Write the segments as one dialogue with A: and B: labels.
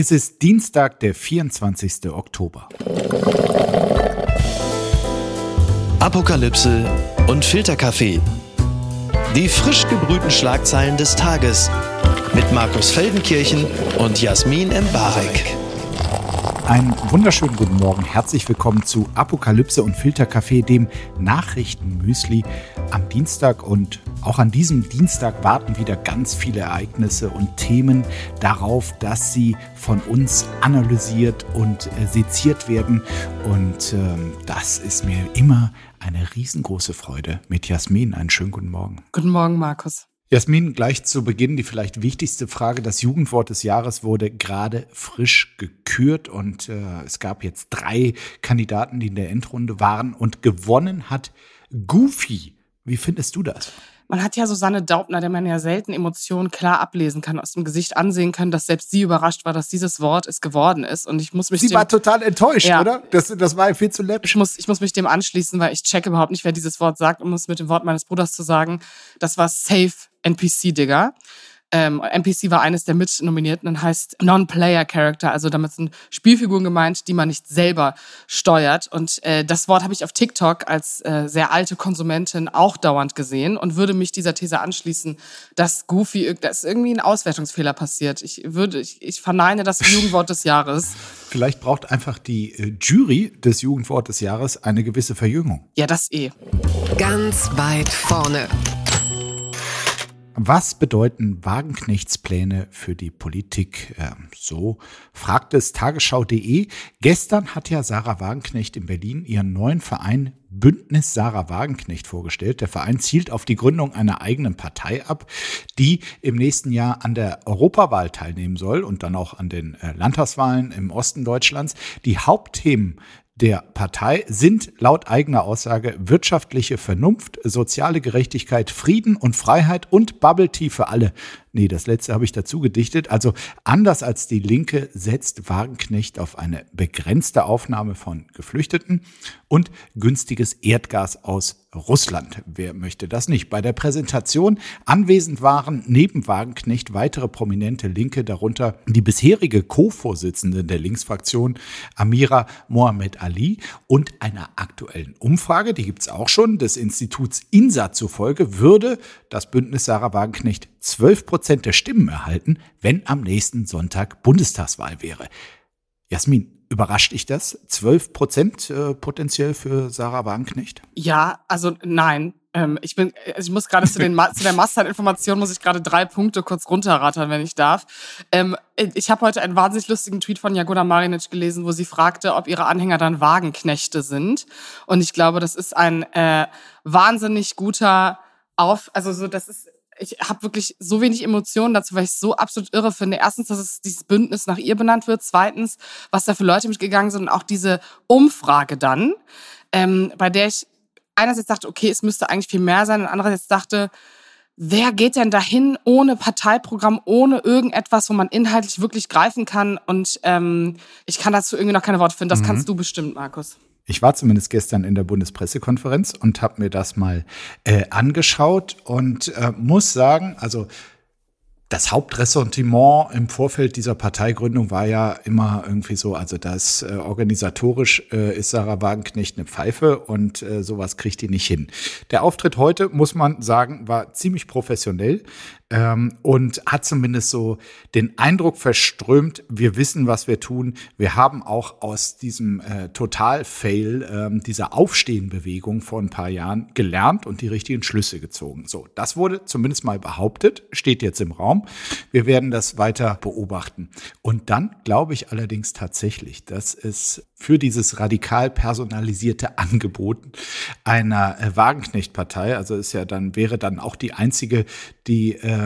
A: Es ist Dienstag, der 24. Oktober.
B: Apokalypse und Filterkaffee. Die frisch gebrühten Schlagzeilen des Tages mit Markus Feldenkirchen und Jasmin Embarek.
A: Einen wunderschönen guten Morgen. Herzlich willkommen zu Apokalypse und Filterkaffee, dem Nachrichtenmüsli am Dienstag. Und auch an diesem Dienstag warten wieder ganz viele Ereignisse und Themen darauf, dass sie von uns analysiert und äh, seziert werden. Und ähm, das ist mir immer eine riesengroße Freude. Mit Jasmin einen schönen guten Morgen.
C: Guten Morgen, Markus.
A: Jasmin, gleich zu Beginn die vielleicht wichtigste Frage. Das Jugendwort des Jahres wurde gerade frisch gekürt und äh, es gab jetzt drei Kandidaten, die in der Endrunde waren und gewonnen hat Goofy. Wie findest du das?
C: Man hat ja Susanne Daubner, der man ja selten Emotionen klar ablesen kann, aus dem Gesicht ansehen können, dass selbst sie überrascht war, dass dieses Wort es geworden ist. Und ich muss mich.
A: Sie war total enttäuscht, ja. oder? Das, das war viel zu läppisch.
C: Ich muss, ich muss mich dem anschließen, weil ich check überhaupt nicht, wer dieses Wort sagt, um es mit dem Wort meines Bruders zu sagen. Das war safe NPC-Digger. Ähm, NPC war eines der Mitnominierten und heißt Non-Player-Character, also damit sind Spielfiguren gemeint, die man nicht selber steuert. Und äh, das Wort habe ich auf TikTok als äh, sehr alte Konsumentin auch dauernd gesehen und würde mich dieser These anschließen, dass Goofy, da ist irgendwie ein Auswertungsfehler passiert. Ich würde, ich, ich verneine das Jugendwort des Jahres.
A: Vielleicht braucht einfach die äh, Jury des Jugendwort des Jahres eine gewisse Verjüngung.
C: Ja, das eh.
B: Ganz weit vorne.
A: Was bedeuten Wagenknechtspläne für die Politik? Ähm, so fragt es tagesschau.de. Gestern hat ja Sarah Wagenknecht in Berlin ihren neuen Verein Bündnis Sarah Wagenknecht vorgestellt. Der Verein zielt auf die Gründung einer eigenen Partei ab, die im nächsten Jahr an der Europawahl teilnehmen soll und dann auch an den äh, Landtagswahlen im Osten Deutschlands. Die Hauptthemen der Partei sind laut eigener Aussage wirtschaftliche Vernunft, soziale Gerechtigkeit, Frieden und Freiheit und Bubble Tea für alle. Nee, das letzte habe ich dazu gedichtet. Also anders als die Linke setzt Wagenknecht auf eine begrenzte Aufnahme von Geflüchteten und günstiges Erdgas aus Russland. Wer möchte das nicht? Bei der Präsentation anwesend waren neben Wagenknecht weitere prominente Linke, darunter die bisherige Co-Vorsitzende der Linksfraktion Amira Mohamed Ali und einer aktuellen Umfrage, die gibt es auch schon, des Instituts INSA zufolge, würde das Bündnis Sarah Wagenknecht 12 Prozent der Stimmen erhalten, wenn am nächsten Sonntag Bundestagswahl wäre. Jasmin, Überrascht dich das? 12 Prozent äh, potenziell für Sarah Wagenknecht?
C: Ja, also nein. Ähm, ich bin, also ich muss gerade zu, den, zu der Masthead-Information muss ich gerade drei Punkte kurz runterrattern, wenn ich darf. Ähm, ich habe heute einen wahnsinnig lustigen Tweet von Jagoda Marinic gelesen, wo sie fragte, ob ihre Anhänger dann Wagenknechte sind. Und ich glaube, das ist ein äh, wahnsinnig guter Auf, also so, das ist ich habe wirklich so wenig Emotionen dazu, weil ich es so absolut irre finde. Erstens, dass es dieses Bündnis nach ihr benannt wird. Zweitens, was da für Leute mitgegangen sind und auch diese Umfrage dann, ähm, bei der ich einerseits dachte, okay, es müsste eigentlich viel mehr sein und andererseits dachte, wer geht denn dahin ohne Parteiprogramm, ohne irgendetwas, wo man inhaltlich wirklich greifen kann? Und ähm, ich kann dazu irgendwie noch keine Worte finden. Das mhm. kannst du bestimmt, Markus.
A: Ich war zumindest gestern in der Bundespressekonferenz und habe mir das mal äh, angeschaut und äh, muss sagen, also das Hauptressentiment im Vorfeld dieser Parteigründung war ja immer irgendwie so, also das äh, organisatorisch äh, ist Sarah Wagenknecht eine Pfeife und äh, sowas kriegt die nicht hin. Der Auftritt heute, muss man sagen, war ziemlich professionell ähm, und hat zumindest so den Eindruck verströmt, wir wissen, was wir tun. Wir haben auch aus diesem äh, Total-Fail, äh, dieser Aufstehenbewegung vor ein paar Jahren gelernt und die richtigen Schlüsse gezogen. So, das wurde zumindest mal behauptet, steht jetzt im Raum. Wir werden das weiter beobachten. Und dann glaube ich allerdings tatsächlich, dass es für dieses radikal personalisierte Angebot einer äh, Wagenknecht-Partei, also ist ja dann, wäre dann auch die einzige, die äh,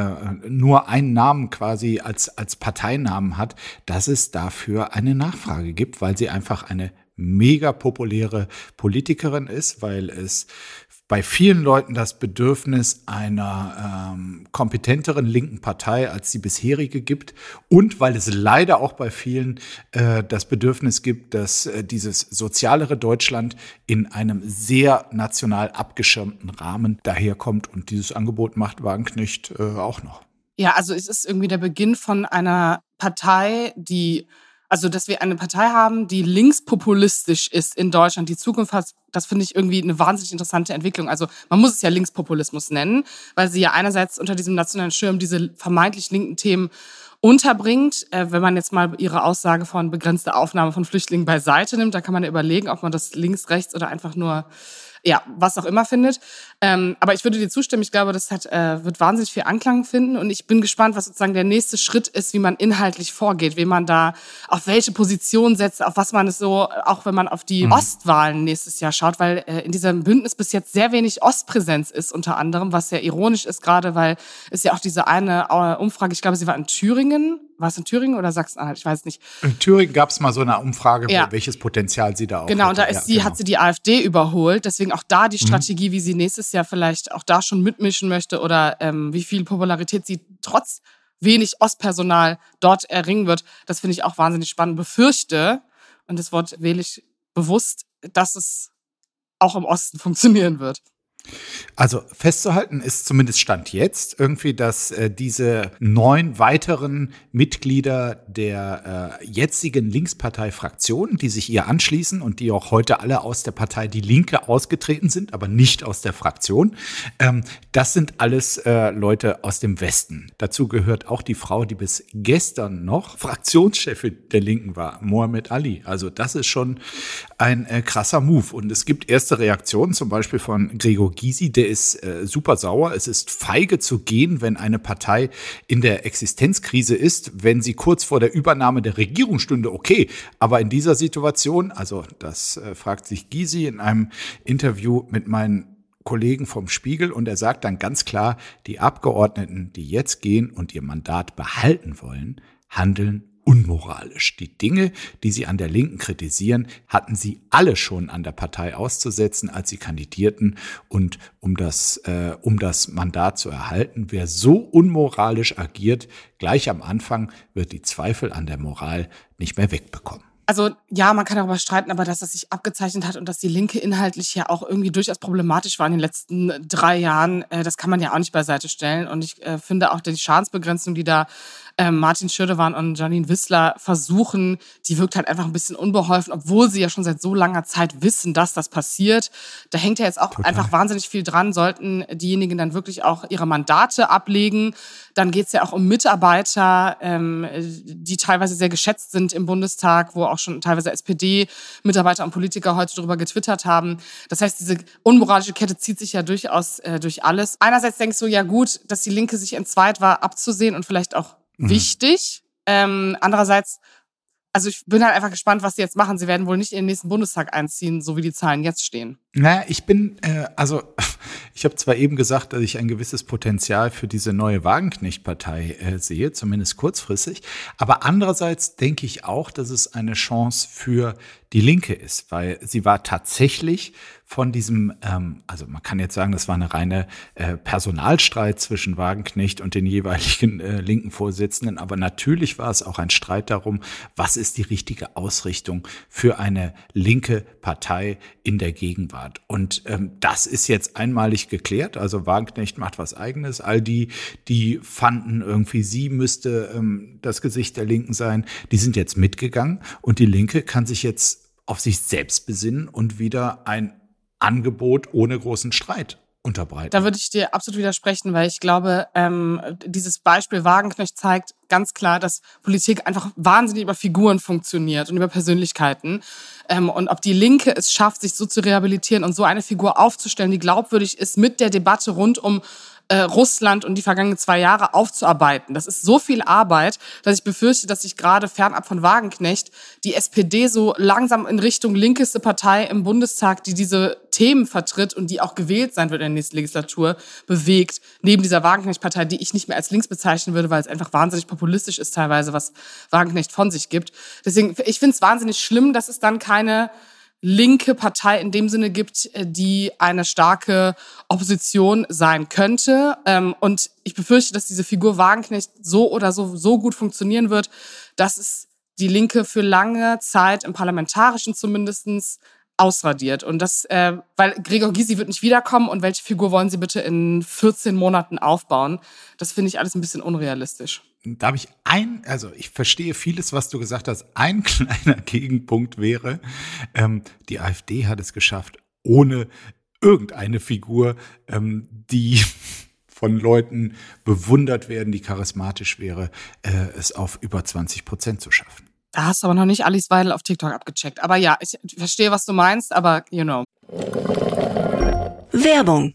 A: nur einen Namen quasi als, als Parteinamen hat, dass es dafür eine Nachfrage gibt, weil sie einfach eine mega populäre Politikerin ist, weil es bei vielen Leuten das Bedürfnis einer ähm, kompetenteren linken Partei als die bisherige gibt und weil es leider auch bei vielen äh, das Bedürfnis gibt, dass äh, dieses sozialere Deutschland in einem sehr national abgeschirmten Rahmen daherkommt und dieses Angebot macht Wagenknecht äh, auch noch.
C: Ja, also es ist irgendwie der Beginn von einer Partei, die also, dass wir eine Partei haben, die linkspopulistisch ist in Deutschland, die Zukunft hat, das finde ich irgendwie eine wahnsinnig interessante Entwicklung. Also, man muss es ja Linkspopulismus nennen, weil sie ja einerseits unter diesem nationalen Schirm diese vermeintlich linken Themen unterbringt. Äh, wenn man jetzt mal ihre Aussage von begrenzter Aufnahme von Flüchtlingen beiseite nimmt, dann kann man ja überlegen, ob man das links, rechts oder einfach nur ja, was auch immer findet. Ähm, aber ich würde dir zustimmen. Ich glaube, das hat, äh, wird wahnsinnig viel Anklang finden. Und ich bin gespannt, was sozusagen der nächste Schritt ist, wie man inhaltlich vorgeht, wie man da auf welche Position setzt, auf was man es so, auch wenn man auf die mhm. Ostwahlen nächstes Jahr schaut, weil äh, in diesem Bündnis bis jetzt sehr wenig Ostpräsenz ist, unter anderem, was sehr ironisch ist, gerade weil es ja auch diese eine äh, Umfrage, ich glaube, sie war in Thüringen, war es in Thüringen oder Sachsen-Anhalt? Ich weiß nicht.
A: In Thüringen gab es mal so eine Umfrage, ja. welches Potenzial sie da auch
C: Genau, und da ist ja, sie, genau. hat sie die AfD überholt. Deswegen auch da die mhm. Strategie, mhm. wie sie nächstes Jahr vielleicht auch da schon mitmischen möchte oder ähm, wie viel Popularität sie trotz wenig Ostpersonal dort erringen wird. Das finde ich auch wahnsinnig spannend. Befürchte, und das Wort wähle ich bewusst, dass es auch im Osten funktionieren wird.
A: Also festzuhalten ist zumindest Stand jetzt irgendwie, dass äh, diese neun weiteren Mitglieder der äh, jetzigen Linkspartei-Fraktion, die sich ihr anschließen und die auch heute alle aus der Partei Die Linke ausgetreten sind, aber nicht aus der Fraktion, ähm, das sind alles äh, Leute aus dem Westen. Dazu gehört auch die Frau, die bis gestern noch Fraktionschefin der Linken war, Mohamed Ali. Also das ist schon ein äh, krasser Move. Und es gibt erste Reaktionen, zum Beispiel von Gregor Gysi, der ist äh, super sauer. Es ist feige zu gehen, wenn eine Partei in der Existenzkrise ist, wenn sie kurz vor der Übernahme der Regierung stünde, okay. Aber in dieser Situation, also das äh, fragt sich Gysi in einem Interview mit meinen Kollegen vom Spiegel und er sagt dann ganz klar, die Abgeordneten, die jetzt gehen und ihr Mandat behalten wollen, handeln unmoralisch. Die Dinge, die sie an der Linken kritisieren, hatten sie alle schon an der Partei auszusetzen, als sie kandidierten. Und um das, äh, um das Mandat zu erhalten, wer so unmoralisch agiert, gleich am Anfang wird die Zweifel an der Moral nicht mehr wegbekommen.
C: Also ja, man kann darüber streiten, aber dass das sich abgezeichnet hat und dass die Linke inhaltlich ja auch irgendwie durchaus problematisch war in den letzten drei Jahren, äh, das kann man ja auch nicht beiseite stellen. Und ich äh, finde auch die Schadensbegrenzung, die da ähm, Martin Schirdewan und Janine Wissler versuchen, die wirkt halt einfach ein bisschen unbeholfen, obwohl sie ja schon seit so langer Zeit wissen, dass das passiert. Da hängt ja jetzt auch Total. einfach wahnsinnig viel dran. Sollten diejenigen dann wirklich auch ihre Mandate ablegen, dann geht es ja auch um Mitarbeiter, ähm, die teilweise sehr geschätzt sind im Bundestag, wo auch schon teilweise SPD-Mitarbeiter und Politiker heute darüber getwittert haben. Das heißt, diese unmoralische Kette zieht sich ja durchaus äh, durch alles. Einerseits denkst du, ja gut, dass die Linke sich entzweit war, abzusehen und vielleicht auch mhm. wichtig. Ähm, andererseits, also ich bin halt einfach gespannt, was sie jetzt machen. Sie werden wohl nicht in den nächsten Bundestag einziehen, so wie die Zahlen jetzt stehen.
A: Naja, ich bin, äh, also ich habe zwar eben gesagt, dass ich ein gewisses Potenzial für diese neue Wagenknecht-Partei äh, sehe, zumindest kurzfristig, aber andererseits denke ich auch, dass es eine Chance für die Linke ist, weil sie war tatsächlich von diesem, ähm, also man kann jetzt sagen, das war eine reine äh, Personalstreit zwischen Wagenknecht und den jeweiligen äh, linken Vorsitzenden, aber natürlich war es auch ein Streit darum, was ist die richtige Ausrichtung für eine linke Partei in der Gegenwart. Und ähm, das ist jetzt einmalig geklärt. Also Wagenknecht macht was eigenes. All die, die fanden irgendwie, sie müsste ähm, das Gesicht der Linken sein, die sind jetzt mitgegangen und die Linke kann sich jetzt auf sich selbst besinnen und wieder ein Angebot ohne großen Streit unterbreiten.
C: Da würde ich dir absolut widersprechen, weil ich glaube, ähm, dieses Beispiel Wagenknecht zeigt ganz klar, dass Politik einfach wahnsinnig über Figuren funktioniert und über Persönlichkeiten. Ähm, und ob die Linke es schafft, sich so zu rehabilitieren und so eine Figur aufzustellen, die glaubwürdig ist mit der Debatte rund um äh, Russland und die vergangenen zwei Jahre aufzuarbeiten. Das ist so viel Arbeit, dass ich befürchte, dass sich gerade fernab von Wagenknecht die SPD so langsam in Richtung linkeste Partei im Bundestag, die diese Themen vertritt und die auch gewählt sein wird in der nächsten Legislatur, bewegt, neben dieser Wagenknecht-Partei, die ich nicht mehr als links bezeichnen würde, weil es einfach wahnsinnig populistisch ist teilweise, was Wagenknecht von sich gibt. Deswegen, ich finde es wahnsinnig schlimm, dass es dann keine linke Partei in dem Sinne gibt, äh, die eine starke Opposition sein könnte. Ähm, und ich befürchte, dass diese Figur Wagenknecht so oder so, so gut funktionieren wird, dass es die Linke für lange Zeit im Parlamentarischen zumindestens ausradiert. Und das, äh, weil Gregor Gysi wird nicht wiederkommen und welche Figur wollen sie bitte in 14 Monaten aufbauen? Das finde ich alles ein bisschen unrealistisch.
A: Da habe ich ein, also ich verstehe vieles, was du gesagt hast. Ein kleiner Gegenpunkt wäre, ähm, die AfD hat es geschafft, ohne irgendeine Figur, ähm, die von Leuten bewundert werden, die charismatisch wäre, äh, es auf über 20 Prozent zu schaffen.
C: Da hast du aber noch nicht Alice Weidel auf TikTok abgecheckt. Aber ja, ich verstehe, was du meinst, aber you know.
B: Werbung.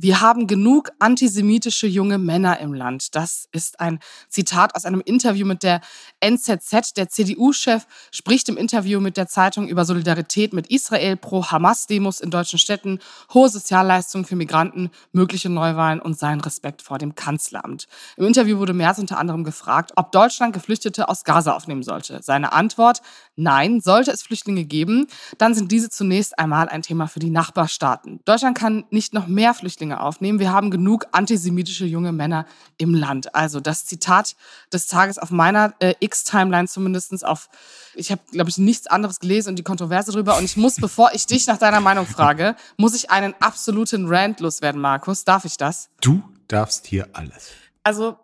C: wir haben genug antisemitische junge Männer im Land. Das ist ein Zitat aus einem Interview mit der NZZ. Der CDU-Chef spricht im Interview mit der Zeitung über Solidarität mit Israel, pro Hamas-Demos in deutschen Städten, hohe Sozialleistungen für Migranten, mögliche Neuwahlen und seinen Respekt vor dem Kanzleramt. Im Interview wurde Merz unter anderem gefragt, ob Deutschland Geflüchtete aus Gaza aufnehmen sollte. Seine Antwort, nein, sollte es Flüchtlinge geben, dann sind diese zunächst einmal ein Thema für die Nachbarstaaten. Deutschland kann nicht noch mehr Flüchtlinge aufnehmen. Wir haben genug antisemitische junge Männer im Land. Also das Zitat des Tages auf meiner äh, X-Timeline zumindestens auf, ich habe, glaube ich, nichts anderes gelesen und die Kontroverse drüber. Und ich muss, bevor ich dich nach deiner Meinung frage, muss ich einen absoluten Rant loswerden, Markus. Darf ich das?
A: Du darfst hier alles.
C: Also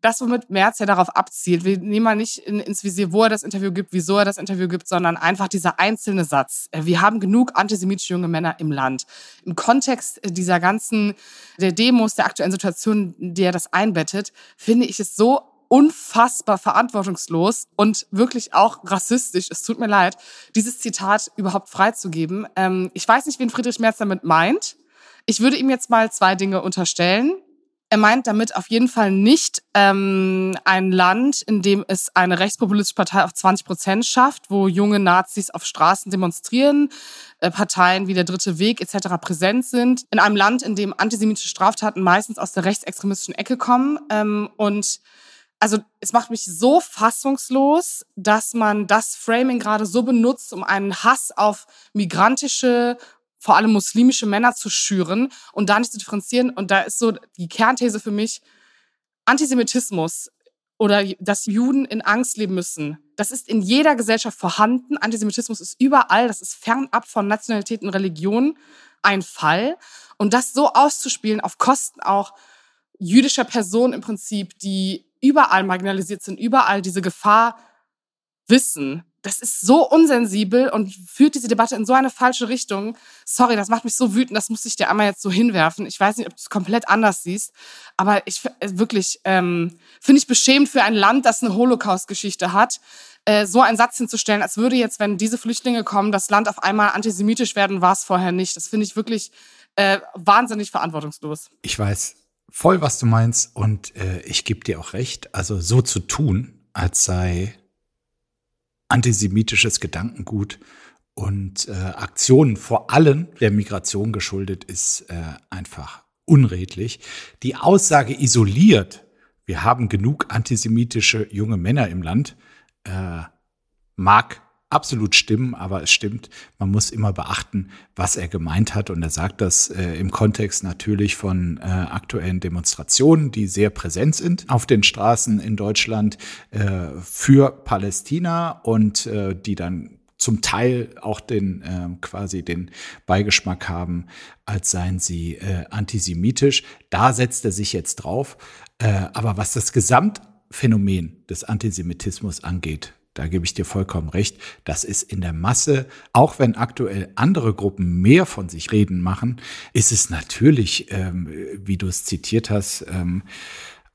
C: das, womit Merz ja darauf abzielt, wir nehmen mal nicht in, ins Visier, wo er das Interview gibt, wieso er das Interview gibt, sondern einfach dieser einzelne Satz. Äh, wir haben genug antisemitische junge Männer im Land. Im Kontext dieser ganzen, der Demos, der aktuellen Situation, die er das einbettet, finde ich es so unfassbar verantwortungslos und wirklich auch rassistisch. Es tut mir leid, dieses Zitat überhaupt freizugeben. Ähm, ich weiß nicht, wen Friedrich Merz damit meint. Ich würde ihm jetzt mal zwei Dinge unterstellen. Er meint damit auf jeden Fall nicht ähm, ein Land, in dem es eine rechtspopulistische Partei auf 20 Prozent schafft, wo junge Nazis auf Straßen demonstrieren, äh, Parteien wie der Dritte Weg etc. präsent sind. In einem Land, in dem antisemitische Straftaten meistens aus der rechtsextremistischen Ecke kommen. Ähm, und also es macht mich so fassungslos, dass man das Framing gerade so benutzt, um einen Hass auf migrantische vor allem muslimische Männer zu schüren und da nicht zu differenzieren. Und da ist so die Kernthese für mich, Antisemitismus oder dass Juden in Angst leben müssen, das ist in jeder Gesellschaft vorhanden. Antisemitismus ist überall, das ist fernab von Nationalität und Religion ein Fall. Und das so auszuspielen auf Kosten auch jüdischer Personen im Prinzip, die überall marginalisiert sind, überall diese Gefahr wissen, das ist so unsensibel und führt diese Debatte in so eine falsche Richtung. Sorry, das macht mich so wütend, das muss ich dir einmal jetzt so hinwerfen. Ich weiß nicht, ob du es komplett anders siehst, aber ich äh, wirklich ähm, finde ich beschämend für ein Land, das eine Holocaust-Geschichte hat, äh, so einen Satz hinzustellen, als würde jetzt, wenn diese Flüchtlinge kommen, das Land auf einmal antisemitisch werden, war es vorher nicht. Das finde ich wirklich äh, wahnsinnig verantwortungslos.
A: Ich weiß voll, was du meinst und äh, ich gebe dir auch recht. Also so zu tun, als sei antisemitisches Gedankengut und äh, Aktionen vor allem der Migration geschuldet ist äh, einfach unredlich. Die Aussage isoliert, wir haben genug antisemitische junge Männer im Land, äh, mag absolut stimmen, aber es stimmt, man muss immer beachten, was er gemeint hat. Und er sagt das äh, im Kontext natürlich von äh, aktuellen Demonstrationen, die sehr präsent sind auf den Straßen in Deutschland äh, für Palästina und äh, die dann zum Teil auch den äh, quasi den Beigeschmack haben, als seien sie äh, antisemitisch. Da setzt er sich jetzt drauf. Äh, aber was das Gesamtphänomen des Antisemitismus angeht, da gebe ich dir vollkommen recht, das ist in der Masse, auch wenn aktuell andere Gruppen mehr von sich reden machen, ist es natürlich, ähm, wie du es zitiert hast, ähm,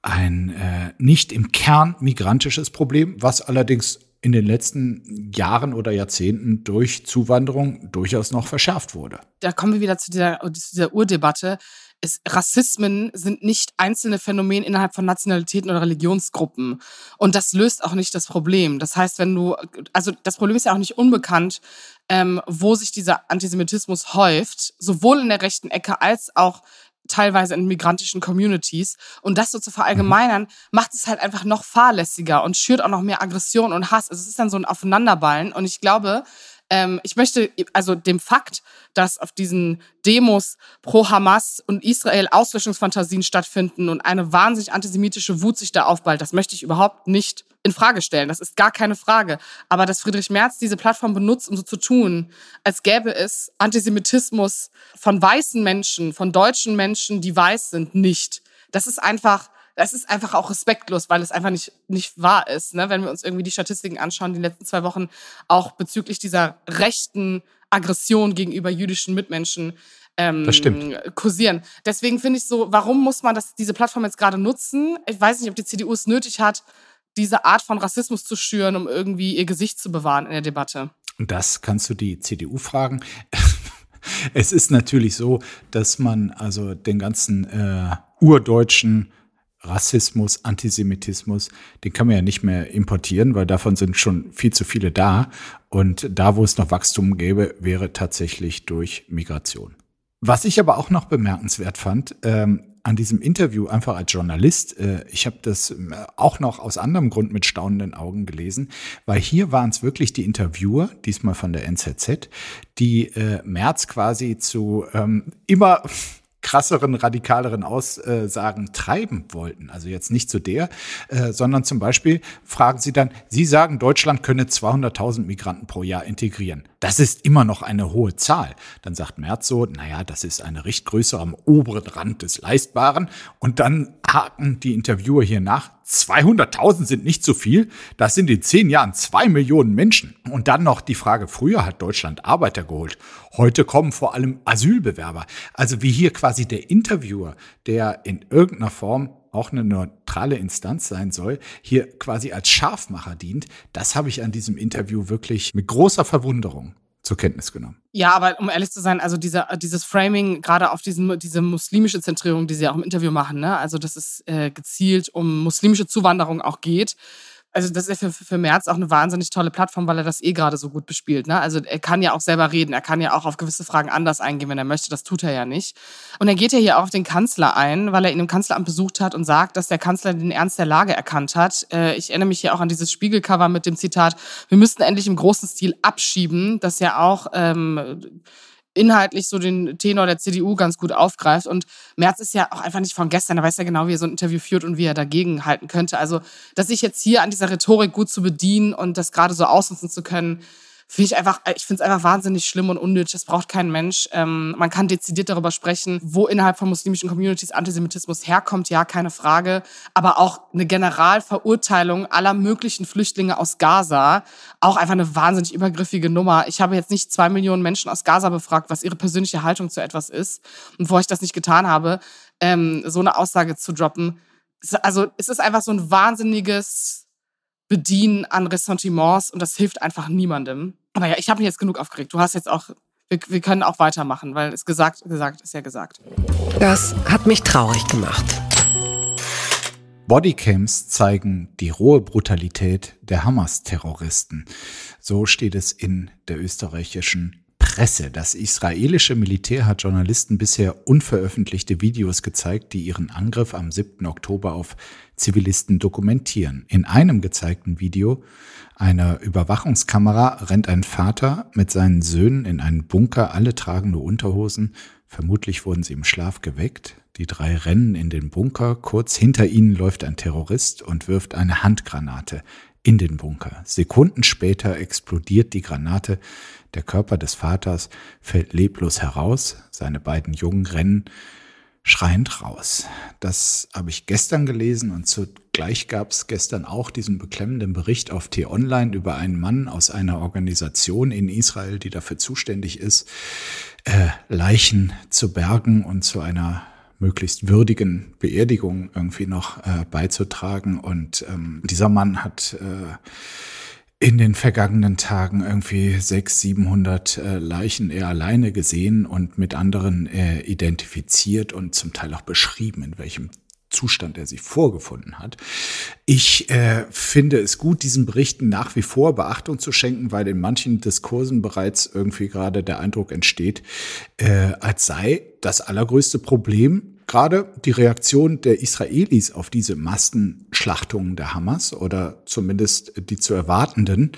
A: ein äh, nicht im Kern migrantisches Problem, was allerdings in den letzten Jahren oder Jahrzehnten durch Zuwanderung durchaus noch verschärft wurde.
C: Da kommen wir wieder zu dieser, zu dieser Urdebatte es, Rassismen sind nicht einzelne Phänomene innerhalb von Nationalitäten oder Religionsgruppen. Und das löst auch nicht das Problem. Das heißt, wenn du, also das Problem ist ja auch nicht unbekannt, ähm, wo sich dieser Antisemitismus häuft, sowohl in der rechten Ecke als auch teilweise in migrantischen Communities. Und das so zu verallgemeinern, macht es halt einfach noch fahrlässiger und schürt auch noch mehr Aggression und Hass. Also es ist dann so ein Aufeinanderballen. Und ich glaube, ähm, ich möchte also dem Fakt, dass auf diesen Demos pro Hamas und Israel Auslöschungsfantasien stattfinden und eine wahnsinnig antisemitische Wut sich da aufballt, das möchte ich überhaupt nicht in Frage stellen. Das ist gar keine Frage. Aber dass Friedrich Merz diese Plattform benutzt, um so zu tun, als gäbe es Antisemitismus von weißen Menschen, von deutschen Menschen, die weiß sind, nicht. Das ist einfach das ist einfach auch respektlos, weil es einfach nicht, nicht wahr ist. Ne? Wenn wir uns irgendwie die Statistiken anschauen, die letzten zwei Wochen auch bezüglich dieser rechten Aggression gegenüber jüdischen Mitmenschen ähm,
A: das stimmt.
C: kursieren. Deswegen finde ich so, warum muss man das, diese Plattform jetzt gerade nutzen? Ich weiß nicht, ob die CDU es nötig hat, diese Art von Rassismus zu schüren, um irgendwie ihr Gesicht zu bewahren in der Debatte.
A: Und das kannst du die CDU fragen. es ist natürlich so, dass man also den ganzen äh, urdeutschen Rassismus, Antisemitismus, den kann man ja nicht mehr importieren, weil davon sind schon viel zu viele da. Und da, wo es noch Wachstum gäbe, wäre tatsächlich durch Migration. Was ich aber auch noch bemerkenswert fand, ähm, an diesem Interview einfach als Journalist, äh, ich habe das äh, auch noch aus anderem Grund mit staunenden Augen gelesen, weil hier waren es wirklich die Interviewer, diesmal von der NZZ, die äh, März quasi zu ähm, immer krasseren, radikaleren Aussagen treiben wollten. Also jetzt nicht zu der, äh, sondern zum Beispiel fragen sie dann, Sie sagen, Deutschland könne 200.000 Migranten pro Jahr integrieren. Das ist immer noch eine hohe Zahl. Dann sagt Merz so, naja, das ist eine Richtgröße am oberen Rand des Leistbaren. Und dann haken die Interviewer hier nach, 200.000 sind nicht so viel. Das sind in zehn Jahren zwei Millionen Menschen. Und dann noch die Frage, früher hat Deutschland Arbeiter geholt. Heute kommen vor allem Asylbewerber. Also wie hier quasi der Interviewer, der in irgendeiner Form auch eine neutrale Instanz sein soll, hier quasi als Scharfmacher dient. Das habe ich an diesem Interview wirklich mit großer Verwunderung zur Kenntnis genommen.
C: Ja, aber um ehrlich zu sein, also dieser, dieses Framing, gerade auf diesen, diese muslimische Zentrierung, die sie auch im Interview machen, ne? also dass es äh, gezielt um muslimische Zuwanderung auch geht, also das ist für, für Merz auch eine wahnsinnig tolle Plattform, weil er das eh gerade so gut bespielt. Ne? Also er kann ja auch selber reden, er kann ja auch auf gewisse Fragen anders eingehen, wenn er möchte. Das tut er ja nicht. Und er geht ja hier auch auf den Kanzler ein, weil er ihn im Kanzleramt besucht hat und sagt, dass der Kanzler den Ernst der Lage erkannt hat. Äh, ich erinnere mich hier auch an dieses Spiegelcover mit dem Zitat, wir müssten endlich im großen Stil abschieben, das ja auch ähm, inhaltlich so den Tenor der CDU ganz gut aufgreift. Und Merz ist ja auch einfach nicht von gestern. Er weiß ja genau, wie er so ein Interview führt und wie er dagegen halten könnte. Also, dass sich jetzt hier an dieser Rhetorik gut zu bedienen und das gerade so ausnutzen zu können, finde ich einfach, ich finde es einfach wahnsinnig schlimm und unnötig. Das braucht kein Mensch. Ähm, man kann dezidiert darüber sprechen, wo innerhalb von muslimischen Communities Antisemitismus herkommt, ja, keine Frage. Aber auch eine Generalverurteilung aller möglichen Flüchtlinge aus Gaza, auch einfach eine wahnsinnig übergriffige Nummer. Ich habe jetzt nicht zwei Millionen Menschen aus Gaza befragt, was ihre persönliche Haltung zu etwas ist. Und bevor ich das nicht getan habe, ähm, so eine Aussage zu droppen, also es ist einfach so ein wahnsinniges Bedienen an Ressentiments und das hilft einfach niemandem. Aber ja, ich habe mich jetzt genug aufgeregt. Du hast jetzt auch, wir, wir können auch weitermachen, weil es gesagt, gesagt ist ja gesagt.
D: Das hat mich traurig gemacht.
A: Bodycams zeigen die rohe Brutalität der Hamas-Terroristen. So steht es in der österreichischen Presse. Das israelische Militär hat Journalisten bisher unveröffentlichte Videos gezeigt, die ihren Angriff am 7. Oktober auf Zivilisten dokumentieren. In einem gezeigten Video einer Überwachungskamera rennt ein Vater mit seinen Söhnen in einen Bunker, alle tragen nur Unterhosen. Vermutlich wurden sie im Schlaf geweckt. Die drei rennen in den Bunker. Kurz hinter ihnen läuft ein Terrorist und wirft eine Handgranate in den Bunker. Sekunden später explodiert die Granate. Der Körper des Vaters fällt leblos heraus, seine beiden Jungen rennen schreiend raus. Das habe ich gestern gelesen und zugleich gab es gestern auch diesen beklemmenden Bericht auf T-Online über einen Mann aus einer Organisation in Israel, die dafür zuständig ist, äh, Leichen zu bergen und zu einer möglichst würdigen Beerdigung irgendwie noch äh, beizutragen. Und ähm, dieser Mann hat äh, in den vergangenen Tagen irgendwie sechs, siebenhundert äh, Leichen er alleine gesehen und mit anderen äh, identifiziert und zum Teil auch beschrieben, in welchem Zustand er sie vorgefunden hat. Ich äh, finde es gut, diesen Berichten nach wie vor Beachtung zu schenken, weil in manchen Diskursen bereits irgendwie gerade der Eindruck entsteht, äh, als sei das allergrößte Problem gerade die Reaktion der Israelis auf diese Massenschlachtungen der Hamas oder zumindest die zu erwartenden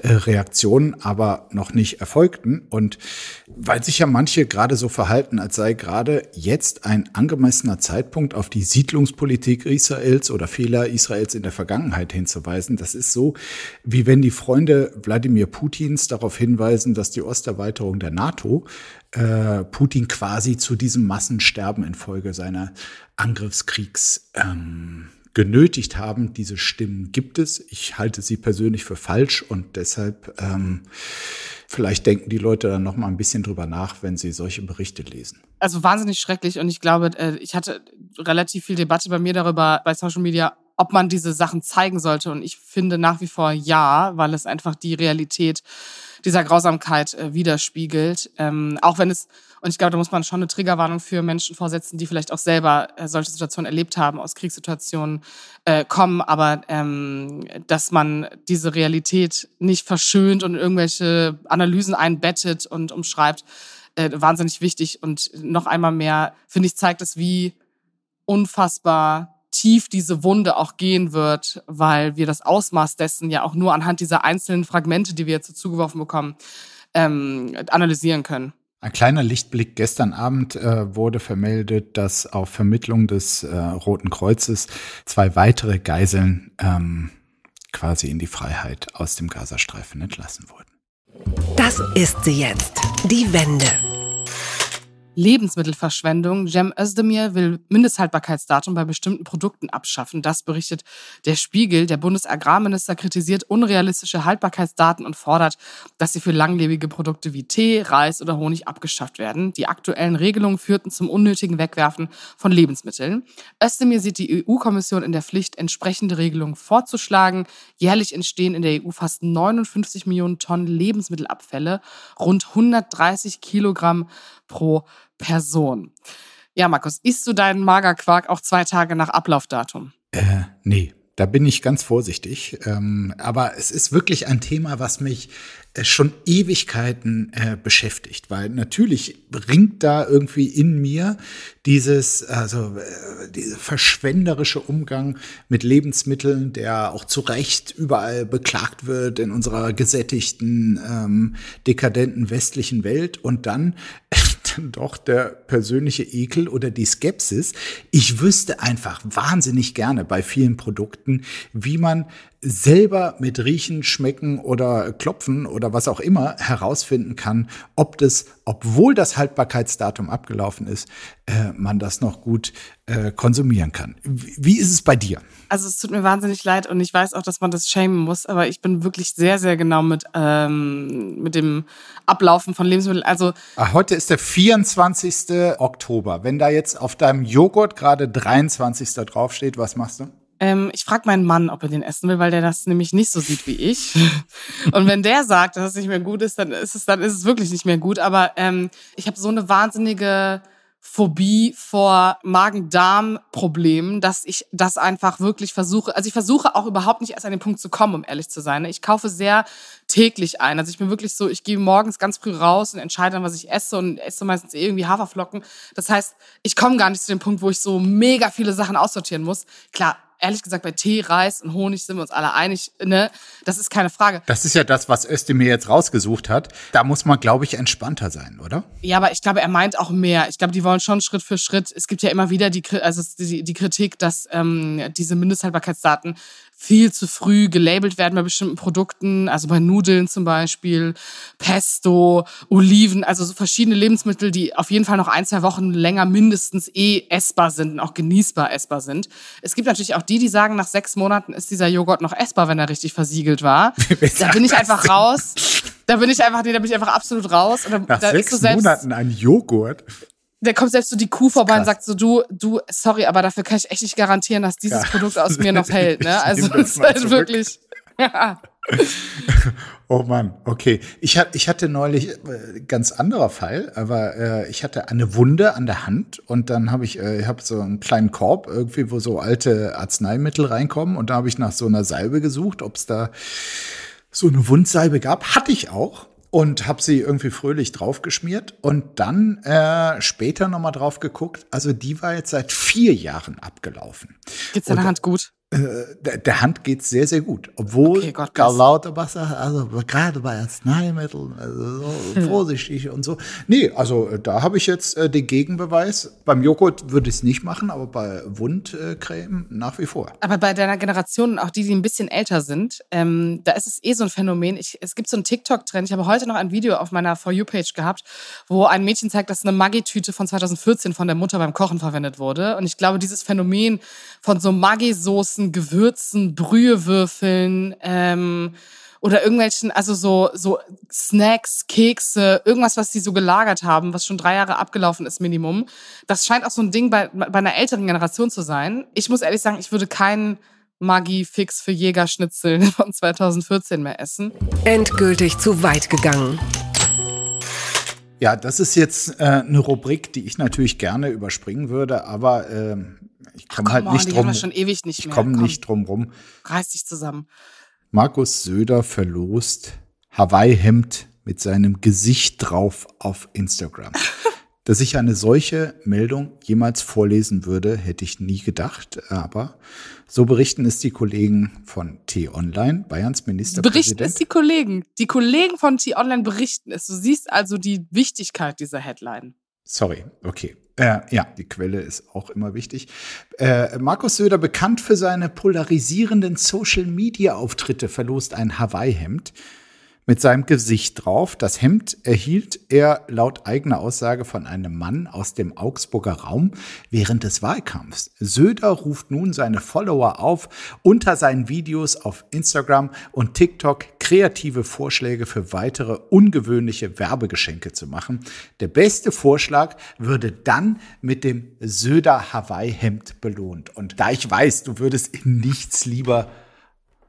A: äh, Reaktionen aber noch nicht erfolgten. Und weil sich ja manche gerade so verhalten, als sei gerade jetzt ein angemessener Zeitpunkt auf die Siedlungspolitik Israels oder Fehler Israels in der Vergangenheit hinzuweisen, das ist so, wie wenn die Freunde Wladimir Putins darauf hinweisen, dass die Osterweiterung der NATO äh, Putin quasi zu diesem Massensterben infolge seiner Angriffskriegs ähm, genötigt haben. Diese Stimmen gibt es. Ich halte sie persönlich für falsch und deshalb ähm, vielleicht denken die Leute dann noch mal ein bisschen drüber nach, wenn sie solche Berichte lesen.
C: Also wahnsinnig schrecklich und ich glaube, äh, ich hatte relativ viel Debatte bei mir darüber bei Social Media, ob man diese Sachen zeigen sollte und ich finde nach wie vor ja, weil es einfach die Realität dieser Grausamkeit äh, widerspiegelt. Ähm, auch wenn es, und ich glaube, da muss man schon eine Triggerwarnung für Menschen vorsetzen, die vielleicht auch selber äh, solche Situationen erlebt haben, aus Kriegssituationen äh, kommen, aber ähm, dass man diese Realität nicht verschönt und irgendwelche Analysen einbettet und umschreibt, äh, wahnsinnig wichtig. Und noch einmal mehr, finde ich, zeigt es, wie unfassbar tief diese Wunde auch gehen wird, weil wir das Ausmaß dessen ja auch nur anhand dieser einzelnen Fragmente, die wir jetzt so zugeworfen bekommen, ähm, analysieren können.
A: Ein kleiner Lichtblick. Gestern Abend äh, wurde vermeldet, dass auf Vermittlung des äh, Roten Kreuzes zwei weitere Geiseln ähm, quasi in die Freiheit aus dem Gazastreifen entlassen wurden.
D: Das ist sie jetzt. Die Wende.
C: Lebensmittelverschwendung. Cem Özdemir will Mindesthaltbarkeitsdatum bei bestimmten Produkten abschaffen. Das berichtet der Spiegel. Der Bundesagrarminister kritisiert unrealistische Haltbarkeitsdaten und fordert, dass sie für langlebige Produkte wie Tee, Reis oder Honig abgeschafft werden. Die aktuellen Regelungen führten zum unnötigen Wegwerfen von Lebensmitteln. Özdemir sieht die EU-Kommission in der Pflicht, entsprechende Regelungen vorzuschlagen. Jährlich entstehen in der EU fast 59 Millionen Tonnen Lebensmittelabfälle, rund 130 Kilogramm pro Person. Ja, Markus, isst du deinen Magerquark auch zwei Tage nach Ablaufdatum?
A: Äh, nee. Da bin ich ganz vorsichtig. Ähm, aber es ist wirklich ein Thema, was mich äh, schon Ewigkeiten äh, beschäftigt, weil natürlich ringt da irgendwie in mir dieses, also äh, dieser verschwenderische Umgang mit Lebensmitteln, der auch zu Recht überall beklagt wird in unserer gesättigten, ähm, dekadenten westlichen Welt und dann dann doch der persönliche Ekel oder die Skepsis. Ich wüsste einfach wahnsinnig gerne bei vielen Produkten, wie man selber mit Riechen, Schmecken oder Klopfen oder was auch immer herausfinden kann, ob das, obwohl das Haltbarkeitsdatum abgelaufen ist, äh, man das noch gut äh, konsumieren kann. Wie ist es bei dir?
C: Also es tut mir wahnsinnig leid und ich weiß auch, dass man das schämen muss, aber ich bin wirklich sehr, sehr genau mit, ähm, mit dem Ablaufen von Lebensmitteln. Also
A: ah, heute ist der 24. Oktober. Wenn da jetzt auf deinem Joghurt gerade 23. draufsteht, was machst du?
C: Ähm, ich frage meinen Mann, ob er den essen will, weil der das nämlich nicht so sieht wie ich. Und wenn der sagt, dass es nicht mehr gut ist, dann ist es, dann ist es wirklich nicht mehr gut. Aber ähm, ich habe so eine wahnsinnige Phobie vor Magen-Darm-Problemen, dass ich das einfach wirklich versuche. Also ich versuche auch überhaupt nicht erst an den Punkt zu kommen, um ehrlich zu sein. Ich kaufe sehr täglich ein. Also ich bin wirklich so, ich gehe morgens ganz früh raus und entscheide dann, was ich esse und esse meistens irgendwie Haferflocken. Das heißt, ich komme gar nicht zu dem Punkt, wo ich so mega viele Sachen aussortieren muss. Klar, ehrlich gesagt, bei Tee, Reis und Honig sind wir uns alle einig, ne? Das ist keine Frage.
A: Das ist ja das, was Özdemir jetzt rausgesucht hat. Da muss man, glaube ich, entspannter sein, oder?
C: Ja, aber ich glaube, er meint auch mehr. Ich glaube, die wollen schon Schritt für Schritt. Es gibt ja immer wieder die, also die, die Kritik, dass ähm, diese Mindesthaltbarkeitsdaten viel zu früh gelabelt werden bei bestimmten Produkten, also bei Nudeln zum Beispiel, Pesto, Oliven, also so verschiedene Lebensmittel, die auf jeden Fall noch ein, zwei Wochen länger mindestens eh essbar sind und auch genießbar essbar sind. Es gibt natürlich auch die, die sagen, nach sechs Monaten ist dieser Joghurt noch essbar, wenn er richtig versiegelt war. da bin ich einfach raus. Da bin ich einfach, nee, da bin ich einfach absolut raus. Und
A: da, nach da sechs so selbst, Monaten ein Joghurt
C: da kommt selbst so die Kuh vorbei und sagt so, du, du, sorry, aber dafür kann ich echt nicht garantieren, dass dieses ja. Produkt aus mir noch hält. Ne? Also es ist halt wirklich. Ja.
A: Oh Mann, okay. Ich, ich hatte neulich äh, ganz anderer Fall, aber äh, ich hatte eine Wunde an der Hand und dann habe ich, äh, ich habe so einen kleinen Korb irgendwie, wo so alte Arzneimittel reinkommen und da habe ich nach so einer Salbe gesucht, ob es da so eine Wundsalbe gab. Hatte ich auch und habe sie irgendwie fröhlich draufgeschmiert und dann äh, später nochmal drauf geguckt. Also die war jetzt seit vier Jahren abgelaufen.
C: Geht's deiner Hand gut?
A: Äh, der, der, Hand geht sehr, sehr gut. Obwohl okay, Gott, Karl Lauterbach also gerade bei Arzneimitteln, also so hm. vorsichtig und so. Nee, also äh, da habe ich jetzt äh, den Gegenbeweis. Beim Joghurt würde ich es nicht machen, aber bei Wundcreme nach wie vor.
C: Aber bei deiner Generation, auch die, die ein bisschen älter sind, ähm, da ist es eh so ein Phänomen. Ich, es gibt so einen TikTok-Trend. Ich habe heute noch ein Video auf meiner For You-Page gehabt, wo ein Mädchen zeigt, dass eine Maggi-Tüte von 2014 von der Mutter beim Kochen verwendet wurde. Und ich glaube, dieses Phänomen von so Maggi-Soßen ganzen Gewürzen, Brühewürfeln ähm, oder irgendwelchen, also so, so Snacks, Kekse, irgendwas, was die so gelagert haben, was schon drei Jahre abgelaufen ist, Minimum. Das scheint auch so ein Ding bei, bei einer älteren Generation zu sein. Ich muss ehrlich sagen, ich würde keinen Maggi-Fix für Jägerschnitzel von 2014 mehr essen.
D: Endgültig zu weit gegangen.
A: Ja, das ist jetzt äh, eine Rubrik, die ich natürlich gerne überspringen würde, aber äh, ich komme halt nicht drum.
C: nicht
A: ich komme nicht drum rum.
C: Reiß dich zusammen.
A: Markus Söder verlost Hawaii-Hemd mit seinem Gesicht drauf auf Instagram. Dass ich eine solche Meldung jemals vorlesen würde, hätte ich nie gedacht. Aber so berichten es die Kollegen von T-Online, Bayerns Ministerpräsident.
C: Berichten es die Kollegen. Die Kollegen von T-Online berichten es. Du siehst also die Wichtigkeit dieser Headline.
A: Sorry, okay. Äh, ja, die Quelle ist auch immer wichtig. Äh, Markus Söder, bekannt für seine polarisierenden Social-Media-Auftritte, verlost ein Hawaii-Hemd mit seinem Gesicht drauf. Das Hemd erhielt er laut eigener Aussage von einem Mann aus dem Augsburger Raum während des Wahlkampfs. Söder ruft nun seine Follower auf, unter seinen Videos auf Instagram und TikTok kreative Vorschläge für weitere ungewöhnliche Werbegeschenke zu machen. Der beste Vorschlag würde dann mit dem Söder Hawaii Hemd belohnt. Und da ich weiß, du würdest in nichts lieber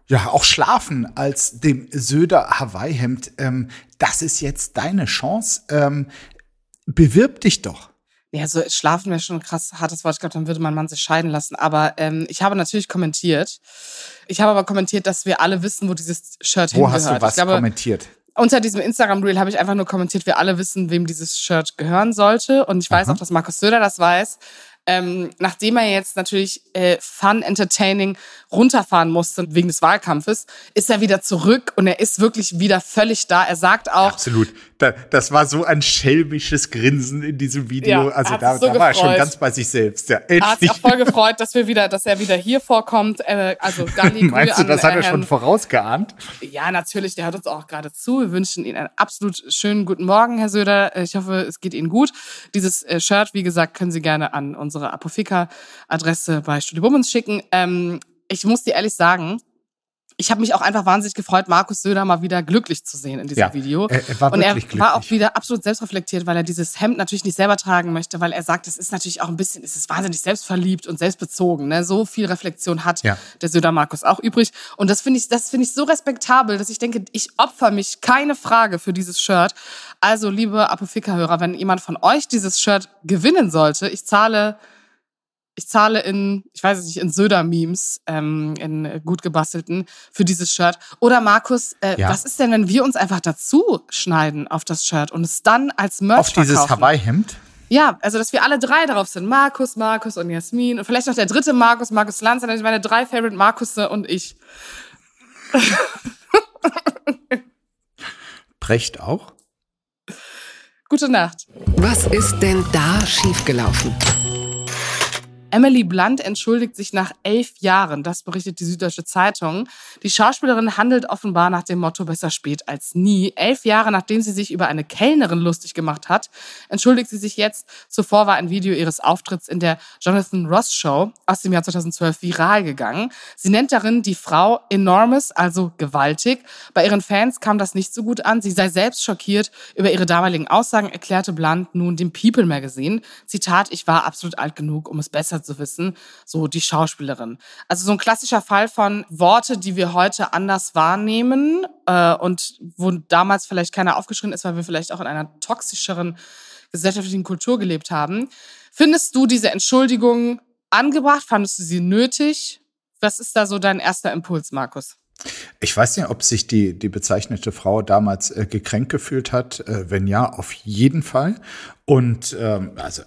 A: ja, auch schlafen als dem Söder Hawaii-Hemd. Ähm, das ist jetzt deine Chance. Ähm, bewirb dich doch.
C: Ja, so schlafen wäre schon ein krass hartes Wort. Ich glaube, dann würde mein Mann sich scheiden lassen. Aber ähm, ich habe natürlich kommentiert. Ich habe aber kommentiert, dass wir alle wissen, wo dieses Shirt wo hingehört.
A: Wo hast du was glaube, kommentiert?
C: Unter diesem Instagram-Reel habe ich einfach nur kommentiert, wir alle wissen, wem dieses Shirt gehören sollte. Und ich weiß Aha. auch, dass Markus Söder das weiß. Ähm, nachdem er jetzt natürlich äh, Fun, Entertaining runterfahren musste wegen des Wahlkampfes, ist er wieder zurück und er ist wirklich wieder völlig da. Er sagt auch.
A: Absolut. Da, das war so ein schelmisches Grinsen in diesem Video. Ja, also da, so da war er schon ganz bei sich selbst. Ja,
C: er hat sich auch voll gefreut, dass wir wieder, dass er wieder hier vorkommt. Äh, also Galli,
A: Meinst du, das hat er schon vorausgeahnt?
C: Ja, natürlich. Der hört uns auch gerade zu. Wir wünschen Ihnen einen absolut schönen guten Morgen, Herr Söder. Ich hoffe, es geht Ihnen gut. Dieses äh, Shirt, wie gesagt, können Sie gerne an unsere Apofika-Adresse bei Studio Bummens schicken. Ähm, ich muss dir ehrlich sagen, ich habe mich auch einfach wahnsinnig gefreut, Markus Söder mal wieder glücklich zu sehen in diesem ja, Video.
A: Er, er war
C: und er
A: glücklich.
C: war auch wieder absolut selbstreflektiert, weil er dieses Hemd natürlich nicht selber tragen möchte, weil er sagt, es ist natürlich auch ein bisschen, es ist wahnsinnig selbstverliebt und selbstbezogen. Ne? So viel Reflexion hat ja. der Söder Markus auch übrig. Und das finde ich, das finde ich so respektabel, dass ich denke, ich opfer mich keine Frage für dieses Shirt. Also, liebe Apofika-Hörer, wenn jemand von euch dieses Shirt gewinnen sollte, ich zahle ich zahle in, ich weiß es nicht, in Söder-Memes, ähm, in gut gebastelten, für dieses Shirt. Oder Markus, äh, ja. was ist denn, wenn wir uns einfach dazu schneiden auf das Shirt und es dann als Merch
A: Auf dieses Hawaii-Hemd?
C: Ja, also dass wir alle drei darauf sind. Markus, Markus und Jasmin. Und vielleicht noch der dritte Markus, Markus Lanz. Dann meine drei Favorite Markusse und ich.
A: Brecht auch?
C: Gute Nacht.
D: Was ist denn da schiefgelaufen?
C: Emily Blunt entschuldigt sich nach elf Jahren, das berichtet die Süddeutsche Zeitung. Die Schauspielerin handelt offenbar nach dem Motto besser spät als nie. Elf Jahre nachdem sie sich über eine Kellnerin lustig gemacht hat, entschuldigt sie sich jetzt. Zuvor war ein Video ihres Auftritts in der Jonathan Ross Show aus dem Jahr 2012 viral gegangen. Sie nennt darin die Frau enormous, also gewaltig. Bei ihren Fans kam das nicht so gut an. Sie sei selbst schockiert über ihre damaligen Aussagen, erklärte Blunt nun dem People Magazine. Zitat, ich war absolut alt genug, um es besser zu wissen, so die Schauspielerin. Also so ein klassischer Fall von Worte, die wir heute anders wahrnehmen äh, und wo damals vielleicht keiner aufgeschrien ist, weil wir vielleicht auch in einer toxischeren gesellschaftlichen Kultur gelebt haben. Findest du diese Entschuldigung angebracht? Fandest du sie nötig? Was ist da so dein erster Impuls, Markus?
A: Ich weiß nicht, ob sich die, die bezeichnete Frau damals äh, gekränkt gefühlt hat. Äh, wenn ja, auf jeden Fall. Und ähm, also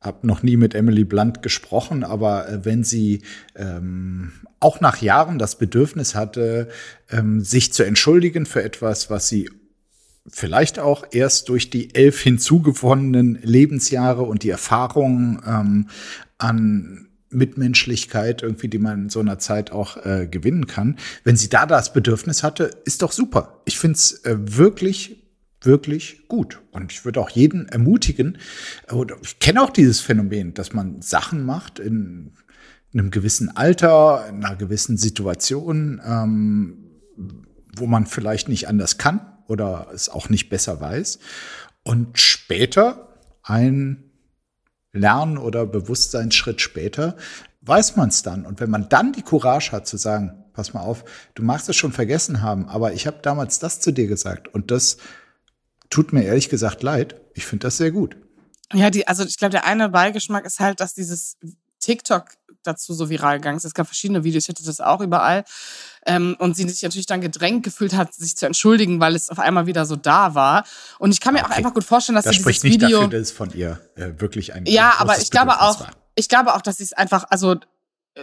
A: habe noch nie mit Emily Blunt gesprochen, aber äh, wenn sie ähm, auch nach Jahren das Bedürfnis hatte, ähm, sich zu entschuldigen für etwas, was sie vielleicht auch erst durch die elf hinzugewonnenen Lebensjahre und die Erfahrungen ähm, an Mitmenschlichkeit irgendwie, die man in so einer Zeit auch äh, gewinnen kann. Wenn sie da das Bedürfnis hatte, ist doch super. Ich finde es äh, wirklich wirklich gut. Und ich würde auch jeden ermutigen, oder ich kenne auch dieses Phänomen, dass man Sachen macht in, in einem gewissen Alter, in einer gewissen Situation, ähm, wo man vielleicht nicht anders kann oder es auch nicht besser weiß. Und später, ein Lern- oder Bewusstseinsschritt später, weiß man es dann. Und wenn man dann die Courage hat zu sagen, pass mal auf, du magst es schon vergessen haben, aber ich habe damals das zu dir gesagt und das tut mir ehrlich gesagt leid. Ich finde das sehr gut.
C: Ja, die, also ich glaube, der eine Beigeschmack ist halt, dass dieses TikTok dazu so viral gegangen ist. Es gab verschiedene Videos, ich hatte das auch überall. Ähm, und sie sich natürlich dann gedrängt gefühlt hat, sich zu entschuldigen, weil es auf einmal wieder so da war. Und ich kann mir okay. auch einfach gut vorstellen, dass
A: das
C: sie
A: dieses
C: nicht
A: Video. Dafür, dass es von ihr äh, wirklich ein
C: Ja, aber ich glaube auch, war. ich glaube auch, dass sie es einfach, also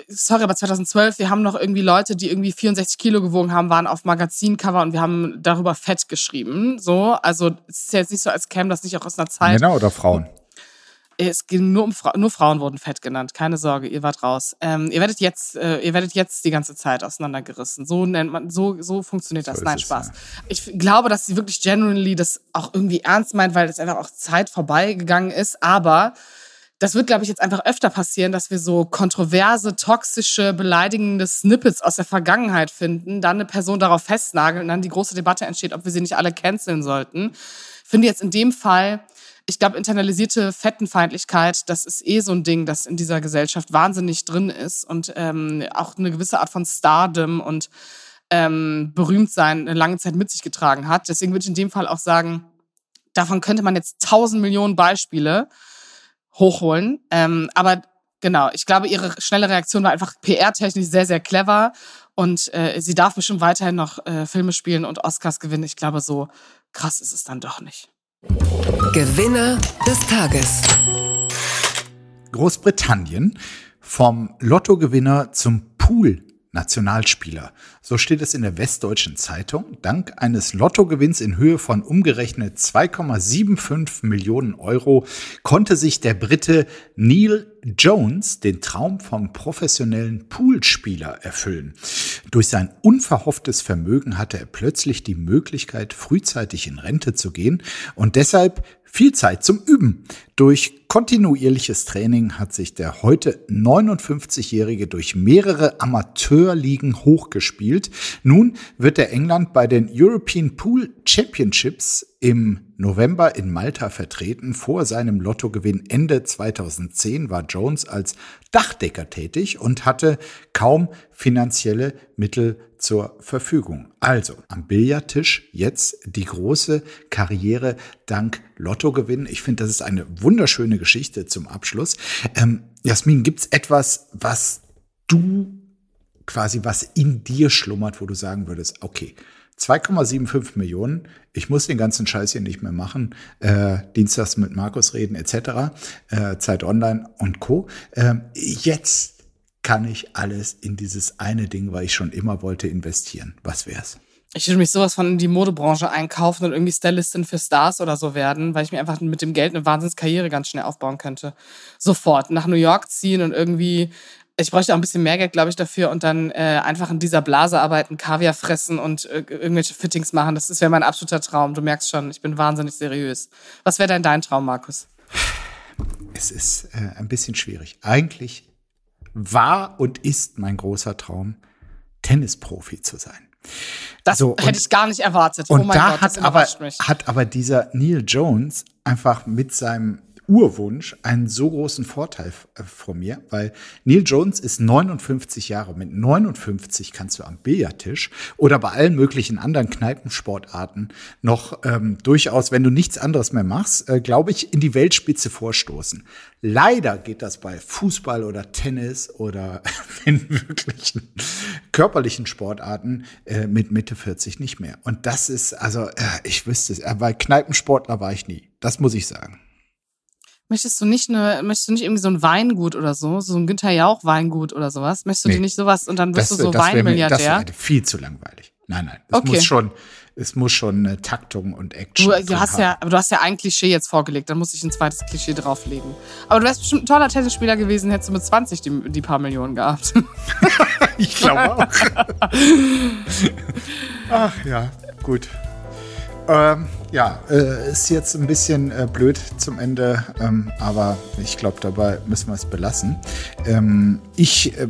C: sorry, aber 2012, wir haben noch irgendwie Leute, die irgendwie 64 Kilo gewogen haben, waren auf Magazincover und wir haben darüber Fett geschrieben. So, also es ist jetzt nicht so, als käme das nicht auch aus einer Zeit.
A: Männer oder Frauen?
C: Es ging nur um Fra nur Frauen wurden fett genannt. Keine Sorge, ihr wart raus. Ähm, ihr werdet jetzt, äh, ihr werdet jetzt die ganze Zeit auseinandergerissen. So nennt man, so so funktioniert das. So Nein, Spaß. Ja. Ich glaube, dass sie wirklich genuinely das auch irgendwie ernst meint, weil es einfach auch Zeit vorbeigegangen ist. Aber das wird, glaube ich, jetzt einfach öfter passieren, dass wir so kontroverse, toxische, beleidigende Snippets aus der Vergangenheit finden, dann eine Person darauf festnageln und dann die große Debatte entsteht, ob wir sie nicht alle canceln sollten. Finde jetzt in dem Fall, ich glaube, internalisierte Fettenfeindlichkeit, das ist eh so ein Ding, das in dieser Gesellschaft wahnsinnig drin ist und ähm, auch eine gewisse Art von Stardom und ähm, Berühmtsein eine lange Zeit mit sich getragen hat. Deswegen würde ich in dem Fall auch sagen, davon könnte man jetzt tausend Millionen Beispiele hochholen. Ähm, aber genau, ich glaube, ihre schnelle Reaktion war einfach PR-technisch sehr, sehr clever. Und äh, sie darf bestimmt weiterhin noch äh, Filme spielen und Oscars gewinnen. Ich glaube, so krass ist es dann doch nicht.
D: Gewinner des Tages.
A: Großbritannien vom Lottogewinner zum Pool Nationalspieler. So steht es in der Westdeutschen Zeitung. Dank eines Lottogewinns in Höhe von umgerechnet 2,75 Millionen Euro konnte sich der Brite Neil Jones den Traum vom professionellen Poolspieler erfüllen. Durch sein unverhofftes Vermögen hatte er plötzlich die Möglichkeit, frühzeitig in Rente zu gehen und deshalb viel Zeit zum Üben. Durch kontinuierliches Training hat sich der heute 59-Jährige durch mehrere Amateurligen hochgespielt. Nun wird er England bei den European Pool Championships im November in Malta vertreten. Vor seinem Lottogewinn Ende 2010 war Jones als Dachdecker tätig und hatte kaum finanzielle Mittel zur Verfügung. Also am Billardtisch jetzt die große Karriere dank Lottogewinn. Ich finde, das ist eine wunderschöne Geschichte zum Abschluss. Ähm, Jasmin, gibt's etwas, was du quasi, was in dir schlummert, wo du sagen würdest, okay, 2,75 Millionen. Ich muss den ganzen Scheiß hier nicht mehr machen. Äh, Dienstags mit Markus reden etc. Äh, Zeit Online und Co. Äh, jetzt kann ich alles in dieses eine Ding, weil ich schon immer wollte, investieren. Was wär's?
C: Ich würde mich sowas von in die Modebranche einkaufen und irgendwie Stylistin für Stars oder so werden, weil ich mir einfach mit dem Geld eine Wahnsinnskarriere ganz schnell aufbauen könnte. Sofort nach New York ziehen und irgendwie ich bräuchte auch ein bisschen mehr Geld, glaube ich, dafür und dann äh, einfach in dieser Blase arbeiten, Kaviar fressen und äh, irgendwelche Fittings machen. Das wäre mein absoluter Traum. Du merkst schon, ich bin wahnsinnig seriös. Was wäre denn dein Traum, Markus?
A: Es ist äh, ein bisschen schwierig. Eigentlich war und ist mein großer Traum, Tennisprofi zu sein.
C: Das so, hätte ich gar nicht erwartet.
A: Und oh da Gott, hat, aber, mich. hat aber dieser Neil Jones einfach mit seinem Urwunsch einen so großen Vorteil äh, von mir, weil Neil Jones ist 59 Jahre. Mit 59 kannst du am Billardtisch oder bei allen möglichen anderen Kneipensportarten noch ähm, durchaus, wenn du nichts anderes mehr machst, äh, glaube ich, in die Weltspitze vorstoßen. Leider geht das bei Fußball oder Tennis oder in wirklichen körperlichen Sportarten äh, mit Mitte 40 nicht mehr. Und das ist, also äh, ich wüsste es, weil Kneipensportler war ich nie. Das muss ich sagen.
C: Möchtest du nicht eine, möchtest du nicht irgendwie so ein Weingut oder so, so ein Günther Jauch Weingut oder sowas? Möchtest du nee. dir nicht sowas und dann wirst das, du so das Weinmilliardär?
A: Mir, das wäre viel zu langweilig. Nein, nein. Es okay. muss schon, es muss schon eine Taktung und Action.
C: Du, du hast haben. ja, aber du hast ja ein Klischee jetzt vorgelegt, dann muss ich ein zweites Klischee drauflegen. Aber du wärst bestimmt ein toller Tennisspieler gewesen, hättest du mit 20 die, die paar Millionen gehabt.
A: ich glaube auch. Ach ja, gut. Ähm, ja, äh, ist jetzt ein bisschen äh, blöd zum Ende, ähm, aber ich glaube, dabei müssen wir es belassen. Ähm, ich äh,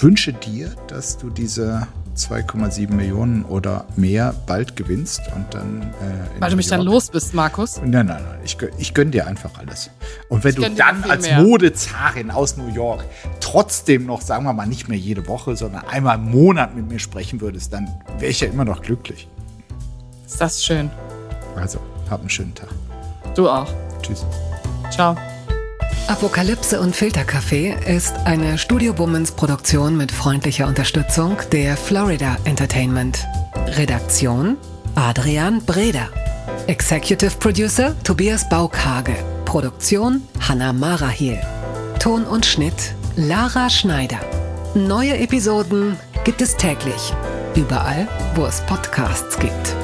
A: wünsche dir, dass du diese 2,7 Millionen oder mehr bald gewinnst und dann.
C: Äh, Weil du mich York. dann los bist, Markus?
A: Nein, nein, nein. Ich, ich gönn dir einfach alles. Und wenn ich du dann als mehr. Modezarin aus New York trotzdem noch, sagen wir mal, nicht mehr jede Woche, sondern einmal im Monat mit mir sprechen würdest, dann wäre ich ja immer noch glücklich.
C: Ist das schön.
A: Also, hab einen schönen Tag.
C: Du auch.
A: Tschüss.
C: Ciao.
D: Apokalypse und Filterkaffee ist eine Studio Womans Produktion mit freundlicher Unterstützung der Florida Entertainment. Redaktion Adrian Breder. Executive Producer Tobias Baukage. Produktion Hanna Marahiel. Ton und Schnitt Lara Schneider. Neue Episoden gibt es täglich. Überall, wo es Podcasts gibt.